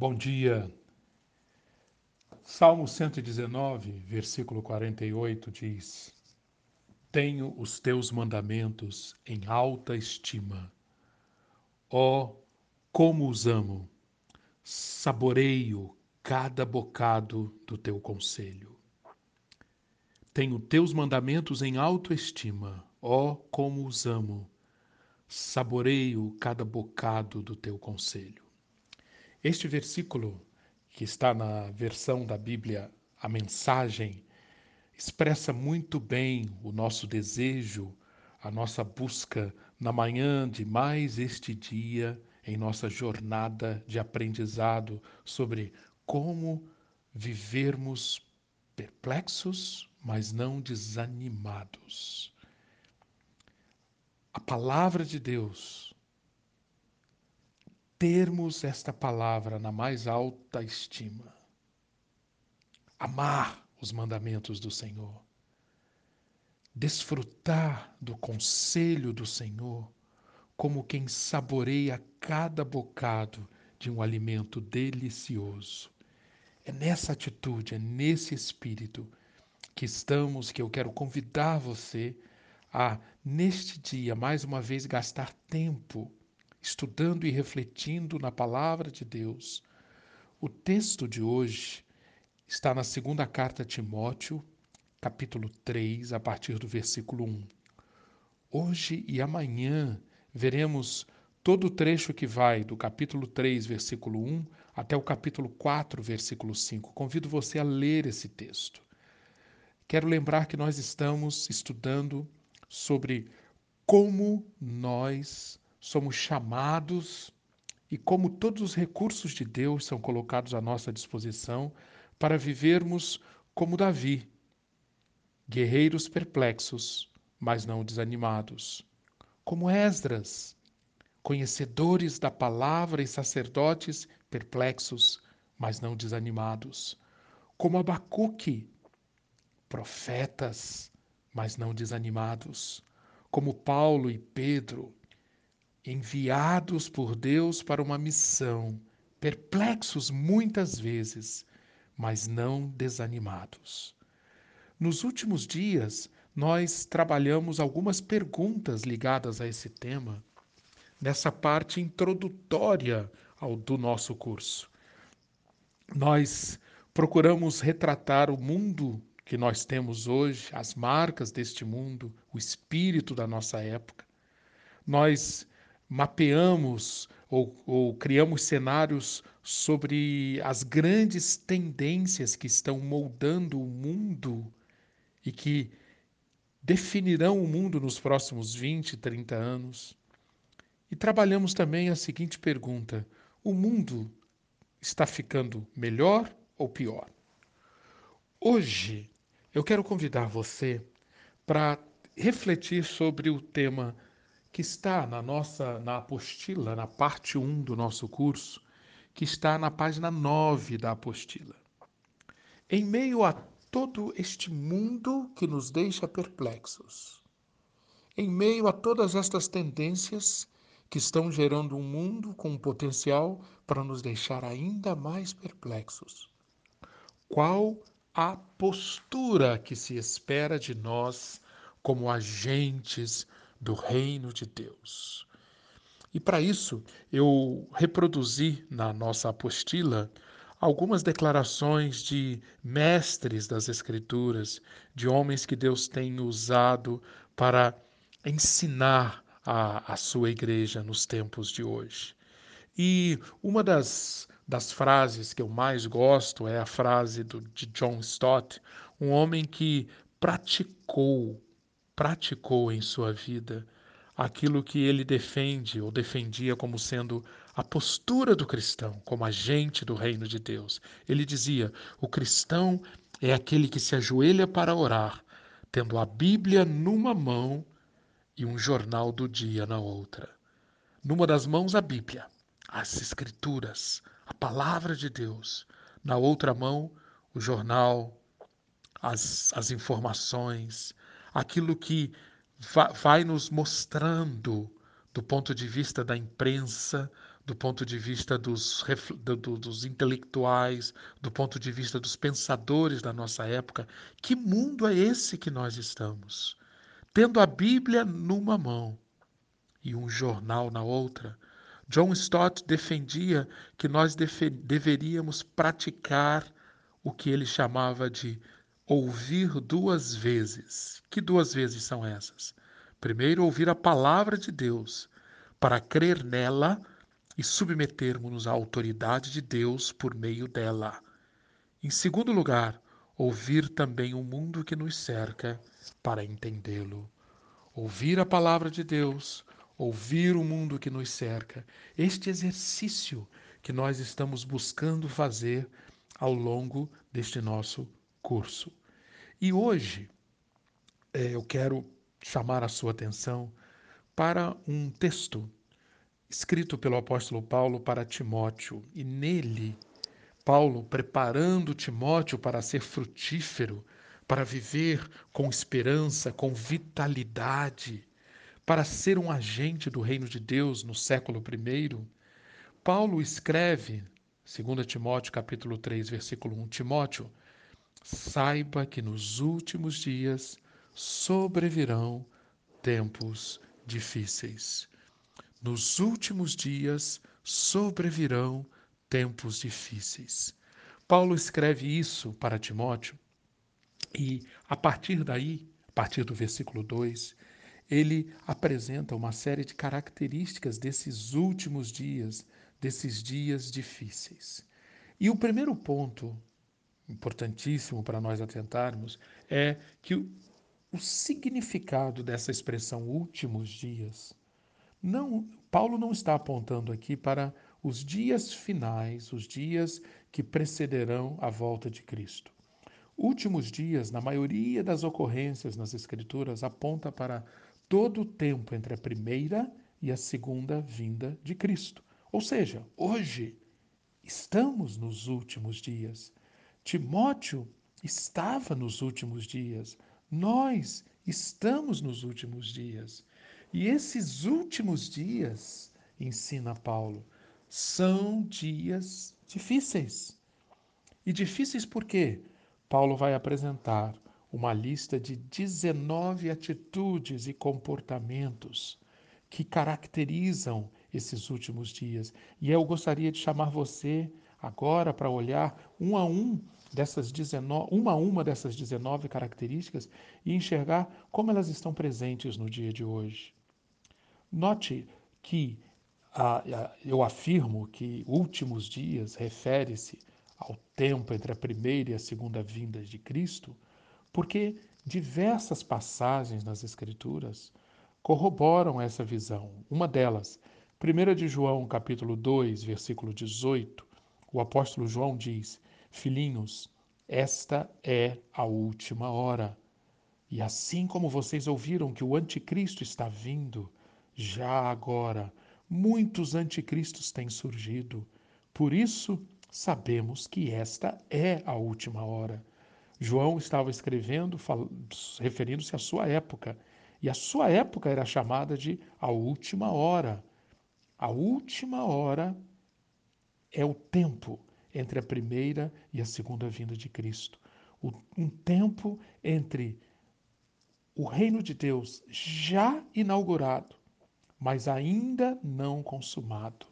Bom dia. Salmo 119, versículo 48 diz: Tenho os teus mandamentos em alta estima. Ó, oh, como os amo! Saboreio cada bocado do teu conselho. Tenho teus mandamentos em alta estima. Ó, oh, como os amo! Saboreio cada bocado do teu conselho. Este versículo, que está na versão da Bíblia, a mensagem, expressa muito bem o nosso desejo, a nossa busca na manhã de mais este dia, em nossa jornada de aprendizado sobre como vivermos perplexos, mas não desanimados. A palavra de Deus termos esta palavra na mais alta estima. Amar os mandamentos do Senhor. Desfrutar do conselho do Senhor como quem saboreia cada bocado de um alimento delicioso. É nessa atitude, é nesse espírito que estamos, que eu quero convidar você a, neste dia, mais uma vez, gastar tempo estudando e refletindo na palavra de Deus. O texto de hoje está na segunda carta a Timóteo, capítulo 3, a partir do versículo 1. Hoje e amanhã veremos todo o trecho que vai do capítulo 3, versículo 1 até o capítulo 4, versículo 5. Convido você a ler esse texto. Quero lembrar que nós estamos estudando sobre como nós somos chamados e como todos os recursos de Deus são colocados à nossa disposição para vivermos como Davi, guerreiros perplexos, mas não desanimados, como Esdras, conhecedores da palavra e sacerdotes perplexos, mas não desanimados, como Abacuque, profetas, mas não desanimados, como Paulo e Pedro, enviados por Deus para uma missão, perplexos muitas vezes, mas não desanimados. Nos últimos dias, nós trabalhamos algumas perguntas ligadas a esse tema, nessa parte introdutória ao, do nosso curso. Nós procuramos retratar o mundo que nós temos hoje, as marcas deste mundo, o espírito da nossa época. Nós mapeamos ou, ou criamos cenários sobre as grandes tendências que estão moldando o mundo e que definirão o mundo nos próximos 20, 30 anos. E trabalhamos também a seguinte pergunta: o mundo está ficando melhor ou pior? Hoje eu quero convidar você para refletir sobre o tema que está na nossa na apostila, na parte 1 do nosso curso, que está na página 9 da apostila. Em meio a todo este mundo que nos deixa perplexos, em meio a todas estas tendências que estão gerando um mundo com potencial para nos deixar ainda mais perplexos, qual a postura que se espera de nós como agentes do reino de Deus. E para isso, eu reproduzi na nossa apostila algumas declarações de mestres das Escrituras, de homens que Deus tem usado para ensinar a, a sua igreja nos tempos de hoje. E uma das, das frases que eu mais gosto é a frase do, de John Stott, um homem que praticou praticou em sua vida aquilo que ele defende ou defendia como sendo a postura do cristão, como agente do reino de Deus. Ele dizia: o cristão é aquele que se ajoelha para orar, tendo a Bíblia numa mão e um jornal do dia na outra. Numa das mãos, a Bíblia, as Escrituras, a palavra de Deus. Na outra mão, o jornal, as, as informações, aquilo que vai nos mostrando, do ponto de vista da imprensa, do ponto de vista dos, dos intelectuais, do ponto de vista dos pensadores da nossa época. Que mundo é esse que nós estamos? Tendo a Bíblia numa mão e um jornal na outra, John Stott defendia que nós deveríamos praticar o que ele chamava de ouvir duas vezes. Que duas vezes são essas? Primeiro, ouvir a palavra de Deus, para crer nela e submetermos-nos à autoridade de Deus por meio dela. Em segundo lugar, ouvir também o mundo que nos cerca para entendê-lo. Ouvir a palavra de Deus, ouvir o mundo que nos cerca. Este exercício que nós estamos buscando fazer ao longo deste nosso curso. E hoje é, eu quero chamar a sua atenção para um texto escrito pelo apóstolo Paulo para Timóteo, e nele, Paulo preparando Timóteo para ser frutífero, para viver com esperança, com vitalidade, para ser um agente do reino de Deus no século I, Paulo escreve, 2 Timóteo capítulo 3, versículo 1, Timóteo, saiba que nos últimos dias sobrevirão tempos difíceis. Nos últimos dias sobrevirão tempos difíceis. Paulo escreve isso para Timóteo e, a partir daí, a partir do versículo 2, ele apresenta uma série de características desses últimos dias, desses dias difíceis. E o primeiro ponto importantíssimo para nós atentarmos é que o, o significado dessa expressão últimos dias não, Paulo não está apontando aqui para os dias finais, os dias que precederão a volta de Cristo. Últimos dias, na maioria das ocorrências nas Escrituras, aponta para todo o tempo entre a primeira e a segunda vinda de Cristo. Ou seja, hoje estamos nos últimos dias. Timóteo estava nos últimos dias. Nós estamos nos últimos dias. E esses últimos dias, ensina Paulo, são dias difíceis. E difíceis por quê? Paulo vai apresentar uma lista de 19 atitudes e comportamentos que caracterizam esses últimos dias. E eu gostaria de chamar você agora para olhar um a um dessas 19, uma a uma dessas 19 características e enxergar como elas estão presentes no dia de hoje. Note que eu afirmo que últimos dias refere-se ao tempo entre a primeira e a segunda vinda de Cristo, porque diversas passagens nas Escrituras corroboram essa visão. Uma delas, 1 de João, capítulo 2, versículo 18, o apóstolo João diz: Filhinhos, esta é a última hora. E assim como vocês ouviram que o anticristo está vindo, já agora, muitos anticristos têm surgido. Por isso, sabemos que esta é a última hora. João estava escrevendo, referindo-se à sua época, e a sua época era chamada de a última hora. A última hora é o tempo entre a primeira e a segunda vinda de Cristo. Um tempo entre o reino de Deus já inaugurado mas ainda não consumado.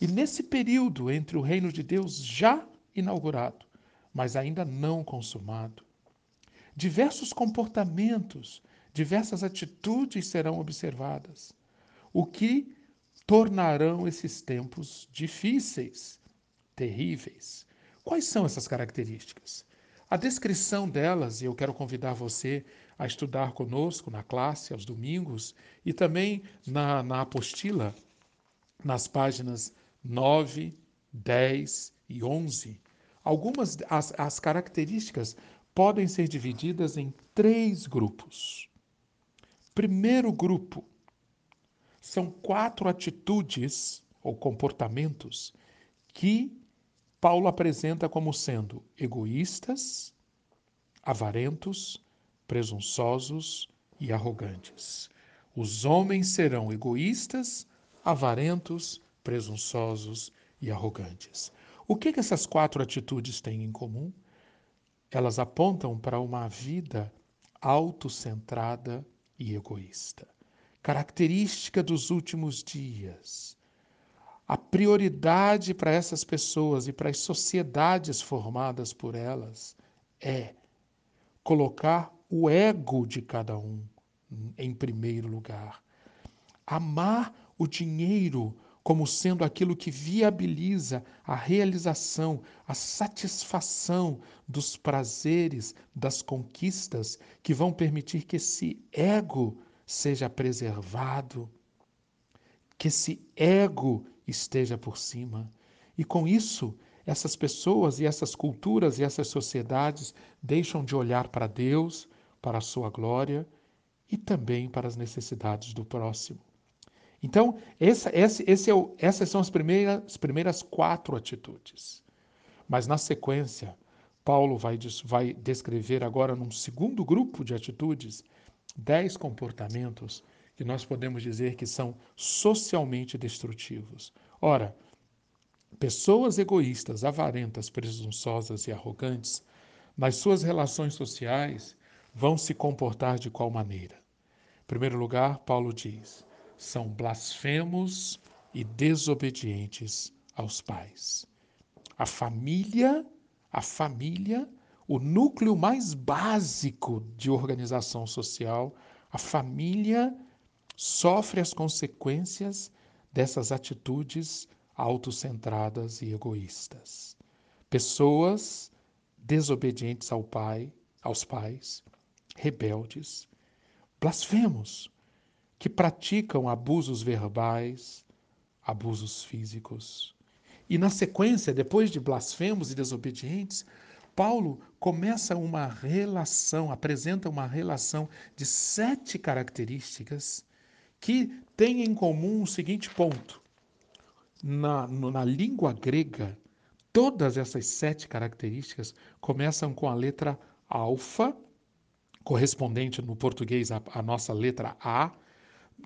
E nesse período entre o reino de Deus já inaugurado, mas ainda não consumado, diversos comportamentos, diversas atitudes serão observadas, o que tornarão esses tempos difíceis, terríveis. Quais são essas características? A descrição delas, e eu quero convidar você a estudar conosco na classe aos domingos e também na, na apostila, nas páginas 9, 10 e 11. Algumas as, as características podem ser divididas em três grupos. Primeiro grupo são quatro atitudes ou comportamentos que Paulo apresenta como sendo egoístas, avarentos, presunçosos e arrogantes. Os homens serão egoístas, avarentos, presunçosos e arrogantes. O que, que essas quatro atitudes têm em comum? Elas apontam para uma vida autocentrada e egoísta. Característica dos últimos dias. A prioridade para essas pessoas e para as sociedades formadas por elas é colocar o ego de cada um em primeiro lugar. Amar o dinheiro como sendo aquilo que viabiliza a realização, a satisfação dos prazeres, das conquistas que vão permitir que esse ego seja preservado, que esse ego esteja por cima. E com isso, essas pessoas e essas culturas e essas sociedades deixam de olhar para Deus, para a sua glória e também para as necessidades do próximo. Então, essa, esse, esse é o, essas são as primeiras, as primeiras quatro atitudes. Mas na sequência, Paulo vai, vai descrever agora, num segundo grupo de atitudes, dez comportamentos que nós podemos dizer que são socialmente destrutivos. Ora, pessoas egoístas, avarentas, presunçosas e arrogantes, nas suas relações sociais, vão se comportar de qual maneira? Em primeiro lugar, Paulo diz: são blasfemos e desobedientes aos pais. A família, a família, o núcleo mais básico de organização social, a família sofre as consequências dessas atitudes autocentradas e egoístas. Pessoas desobedientes ao pai, aos pais, rebeldes, blasfemos, que praticam abusos verbais, abusos físicos. E na sequência, depois de blasfemos e desobedientes, Paulo começa uma relação, apresenta uma relação de sete características que têm em comum o seguinte ponto. Na, na língua grega, todas essas sete características começam com a letra alfa, correspondente no português à nossa letra A,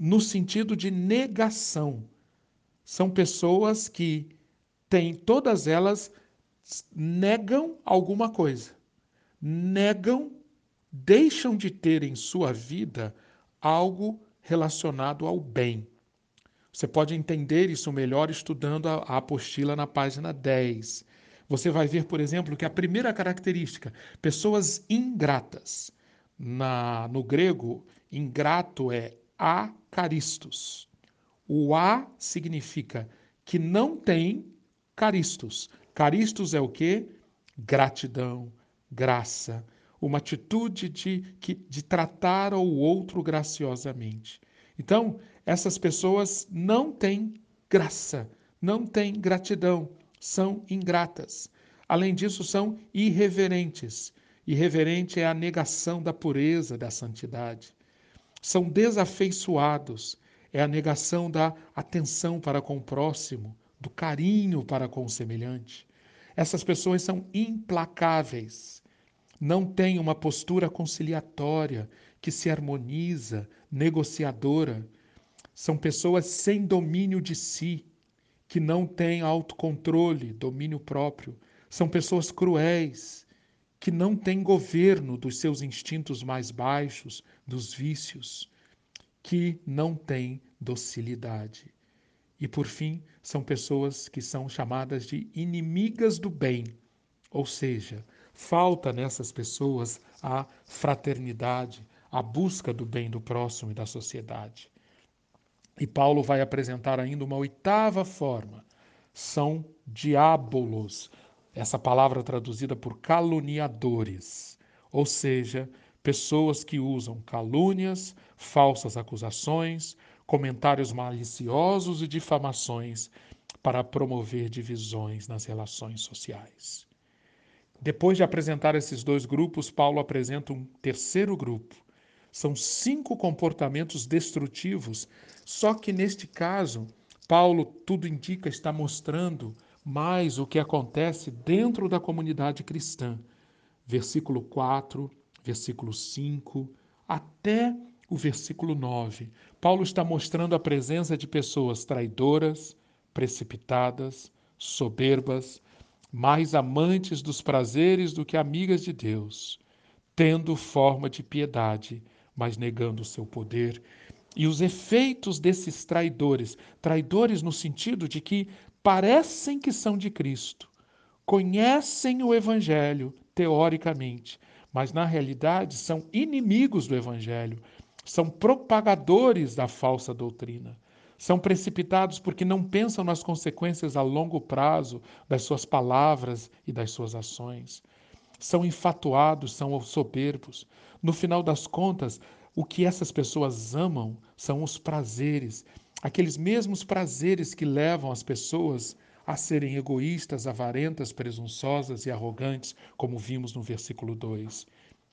no sentido de negação. São pessoas que têm, todas elas negam alguma coisa. Negam, deixam de ter em sua vida algo relacionado ao bem. Você pode entender isso melhor estudando a, a apostila na página 10. Você vai ver, por exemplo, que a primeira característica, pessoas ingratas. Na, no grego, ingrato é acaristos. O a significa que não tem caristos. Caristos é o que? Gratidão, graça, uma atitude de, de tratar o outro graciosamente. Então, essas pessoas não têm graça, não têm gratidão, são ingratas. Além disso, são irreverentes. Irreverente é a negação da pureza, da santidade são desafeiçoados. É a negação da atenção para com o próximo, do carinho para com o semelhante. Essas pessoas são implacáveis, não têm uma postura conciliatória que se harmoniza, negociadora. São pessoas sem domínio de si, que não têm autocontrole, domínio próprio. São pessoas cruéis, que não têm governo dos seus instintos mais baixos, dos vícios, que não têm docilidade. E por fim, são pessoas que são chamadas de inimigas do bem, ou seja, falta nessas pessoas a fraternidade, a busca do bem do próximo e da sociedade. E Paulo vai apresentar ainda uma oitava forma: são diabolos, essa palavra traduzida por caluniadores, ou seja, pessoas que usam calúnias, falsas acusações, comentários maliciosos e difamações para promover divisões nas relações sociais. Depois de apresentar esses dois grupos, Paulo apresenta um terceiro grupo. São cinco comportamentos destrutivos, só que neste caso, Paulo, tudo indica, está mostrando mais o que acontece dentro da comunidade cristã. Versículo 4, versículo 5, até o versículo 9. Paulo está mostrando a presença de pessoas traidoras, precipitadas, soberbas, mais amantes dos prazeres do que amigas de Deus, tendo forma de piedade, mas negando o seu poder. E os efeitos desses traidores, traidores no sentido de que parecem que são de Cristo, conhecem o Evangelho teoricamente, mas na realidade são inimigos do Evangelho, são propagadores da falsa doutrina. São precipitados porque não pensam nas consequências a longo prazo das suas palavras e das suas ações. São infatuados, são soberbos. No final das contas, o que essas pessoas amam são os prazeres, aqueles mesmos prazeres que levam as pessoas a serem egoístas, avarentas, presunçosas e arrogantes, como vimos no versículo 2.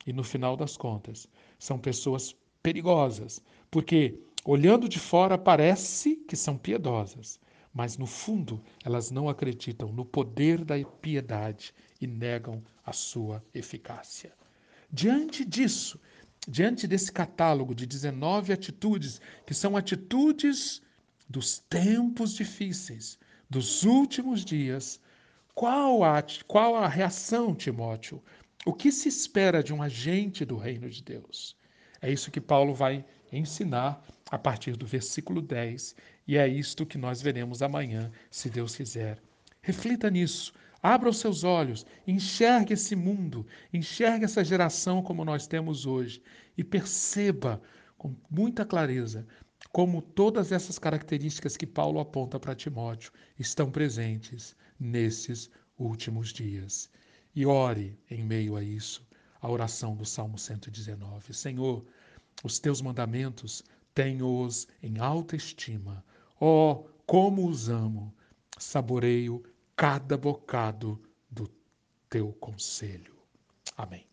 E no final das contas, são pessoas perigosas, porque olhando de fora parece que são piedosas, mas no fundo elas não acreditam no poder da piedade e negam a sua eficácia. Diante disso, diante desse catálogo de 19 atitudes, que são atitudes dos tempos difíceis, dos últimos dias, qual a, qual a reação, Timóteo? O que se espera de um agente do reino de Deus? É isso que Paulo vai ensinar a partir do versículo 10, e é isto que nós veremos amanhã, se Deus quiser. Reflita nisso, abra os seus olhos, enxergue esse mundo, enxergue essa geração como nós temos hoje e perceba com muita clareza como todas essas características que Paulo aponta para Timóteo estão presentes nesses últimos dias. E ore em meio a isso, a oração do Salmo 119. Senhor, os teus mandamentos tenho-os em alta estima. Oh, como os amo! Saboreio cada bocado do teu conselho. Amém.